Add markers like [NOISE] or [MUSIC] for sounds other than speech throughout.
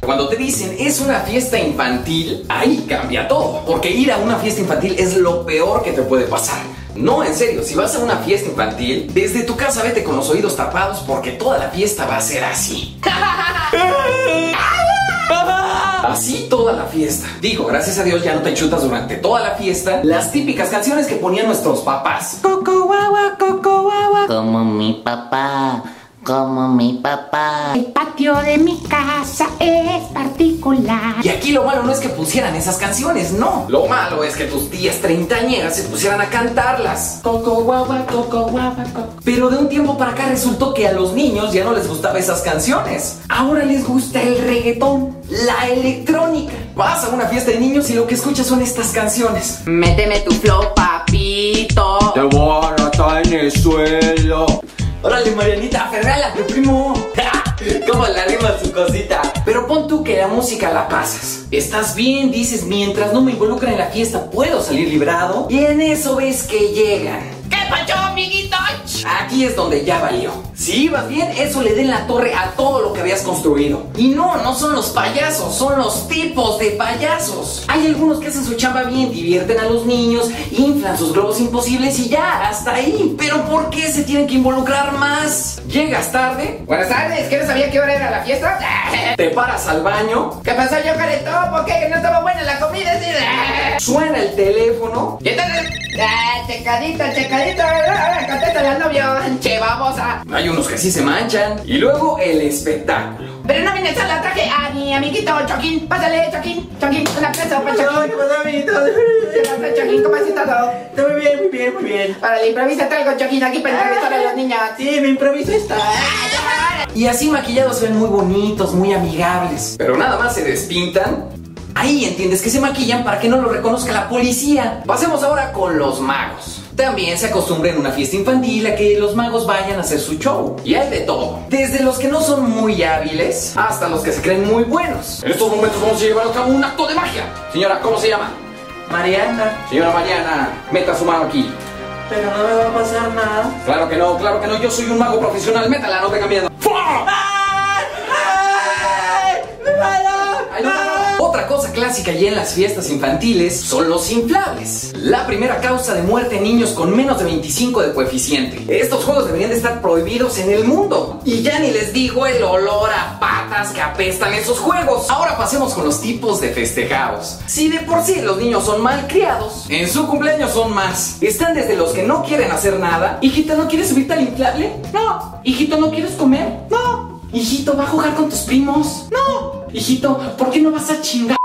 Cuando te dicen es una fiesta infantil, ahí cambia todo. Porque ir a una fiesta infantil es lo peor que te puede pasar. No, en serio, si vas a una fiesta infantil, desde tu casa vete con los oídos tapados porque toda la fiesta va a ser así. [LAUGHS] Así toda la fiesta. Digo, gracias a Dios ya no te chutas durante toda la fiesta las típicas canciones que ponían nuestros papás. Coco guagua, coco guagua. Como mi papá, como mi papá. El patio de mi casa es particular. Y aquí lo malo no es que pusieran esas canciones, no. Lo malo es que tus tías treintañeras se pusieran a cantarlas. Coco guagua, coco guagua, coco. Pero de un tiempo para acá resultó que a los niños ya no les gustaban esas canciones. Ahora les gusta el reggaetón, la electrónica. Vas a una fiesta de niños y lo que escuchas son estas canciones. Méteme tu flow, papito. Te voy a en el suelo. Órale, Marianita, aferrala, tu primo. [LAUGHS] ¿Cómo le arrima su cosita? Pero pon tú que la música la pasas. Estás bien, dices, mientras no me involucren en la fiesta, puedo salir librado. Y en eso ves que llegan. ¿Qué pasó, amiguito? Aquí es donde ya valió. Si ibas bien, eso le den la torre a todo lo que habías construido. Y no, no son los payasos, son los tipos de payasos. Hay algunos que hacen su chamba bien, divierten a los niños, inflan sus globos imposibles y ya, hasta ahí. Pero ¿por qué se tienen que involucrar más? Llegas tarde, Buenas tardes, ¿qué no sabía qué hora era la fiesta? [LAUGHS] te paras al baño, ¿Qué pasó, yo caretón? ¿Por qué? ¿Que no estaba buena la comida? Sí. [LAUGHS] suena el teléfono. Y entonces, ah, checadita, checadita, ah, contéstale al novio, che, vamos a... Hay unos que sí se manchan. Y luego el espectáculo. Pero no vienes sola, traje a mi amiguito Choquín. Pásale, Choquín, Choquín, un aplauso para Choquín. Gracias, Choquín, ¿cómo has estado? Muy bien, muy bien, muy bien. Para el improvisa traigo Choquín aquí para entrevistar a los niños. Sí, mi improviso está. Y así maquillados se ven muy bonitos, muy amigables. Pero nada más se despintan. Ahí entiendes que se maquillan para que no lo reconozca la policía. Pasemos ahora con los magos. También se acostumbra en una fiesta infantil a que los magos vayan a hacer su show. Y hay de todo. Desde los que no son muy hábiles hasta los que se creen muy buenos. En estos momentos vamos a llevar a cabo un acto de magia. Señora, ¿cómo se llama? Mariana, Señora Mariana, meta su mano aquí. pero no me va a pasar nada. Claro que no, claro que no. Yo soy un mago profesional. Métala, no tenga miedo. ¡Fua! Ay, no, no, no. Otra cosa clásica ya en las fiestas infantiles son los inflables. La primera causa de muerte en niños con menos de 25 de coeficiente. Estos juegos deberían de estar prohibidos en el mundo. Y ya ni les digo el olor a patas que apestan esos juegos. Ahora pasemos con los tipos de festejados. Si de por sí los niños son mal criados, en su cumpleaños son más. Están desde los que no quieren hacer nada. Hijita, ¿no quieres subirte al inflable? No. Hijito, ¿no quieres comer? No. Hijito, ¿va a jugar con tus primos? No. Hijito, ¿por qué no vas a chingar?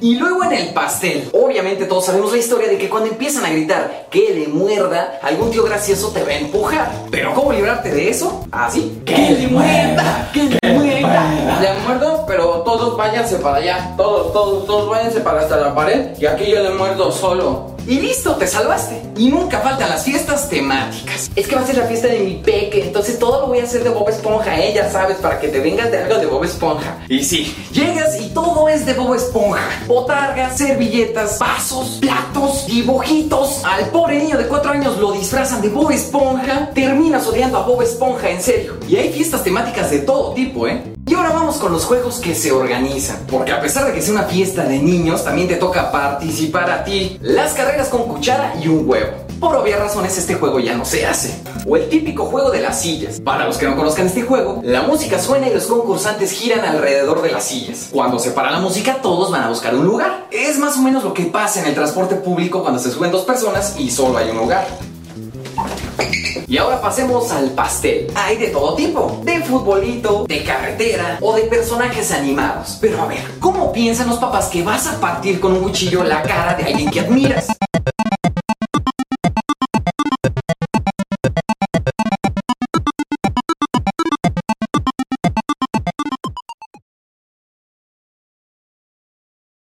Y luego en el pastel, obviamente todos sabemos la historia de que cuando empiezan a gritar que le muerda, algún tío gracioso te va a empujar. Pero ¿cómo librarte de eso? Así. ¡Que le muerda! ¡Que le muerda! Le muerdo, pero todos váyanse para allá. Todos, todos, todos váyanse para hasta la pared. Y aquí yo le muerdo solo. Y listo, te salvaste. Y nunca faltan las fiestas temáticas. Es que va a ser la fiesta de mi peque, entonces todo lo voy a hacer de Bob Esponja, ¿eh? Ya sabes, para que te vengas de algo de Bob Esponja. Y sí, llegas y todo es de Bob Esponja. Botargas, servilletas, vasos, platos, dibujitos. Al pobre niño de 4 años lo disfrazan de Bob Esponja. Terminas odiando a Bob Esponja, en serio. Y hay fiestas temáticas de todo tipo, ¿eh? Y ahora vamos con los juegos que se organizan. Porque a pesar de que sea una fiesta de niños, también te toca participar a ti. Las carreras con cuchara y un huevo. Por obvias razones este juego ya no se hace. O el típico juego de las sillas. Para los que no conozcan este juego, la música suena y los concursantes giran alrededor de las sillas. Cuando se para la música, todos van a buscar un lugar. Es más o menos lo que pasa en el transporte público cuando se suben dos personas y solo hay un lugar. Y ahora pasemos al pastel. Hay de todo tipo, de futbolito, de carretera o de personajes animados. Pero a ver, ¿cómo piensan los papás que vas a partir con un cuchillo la cara de alguien que admiras?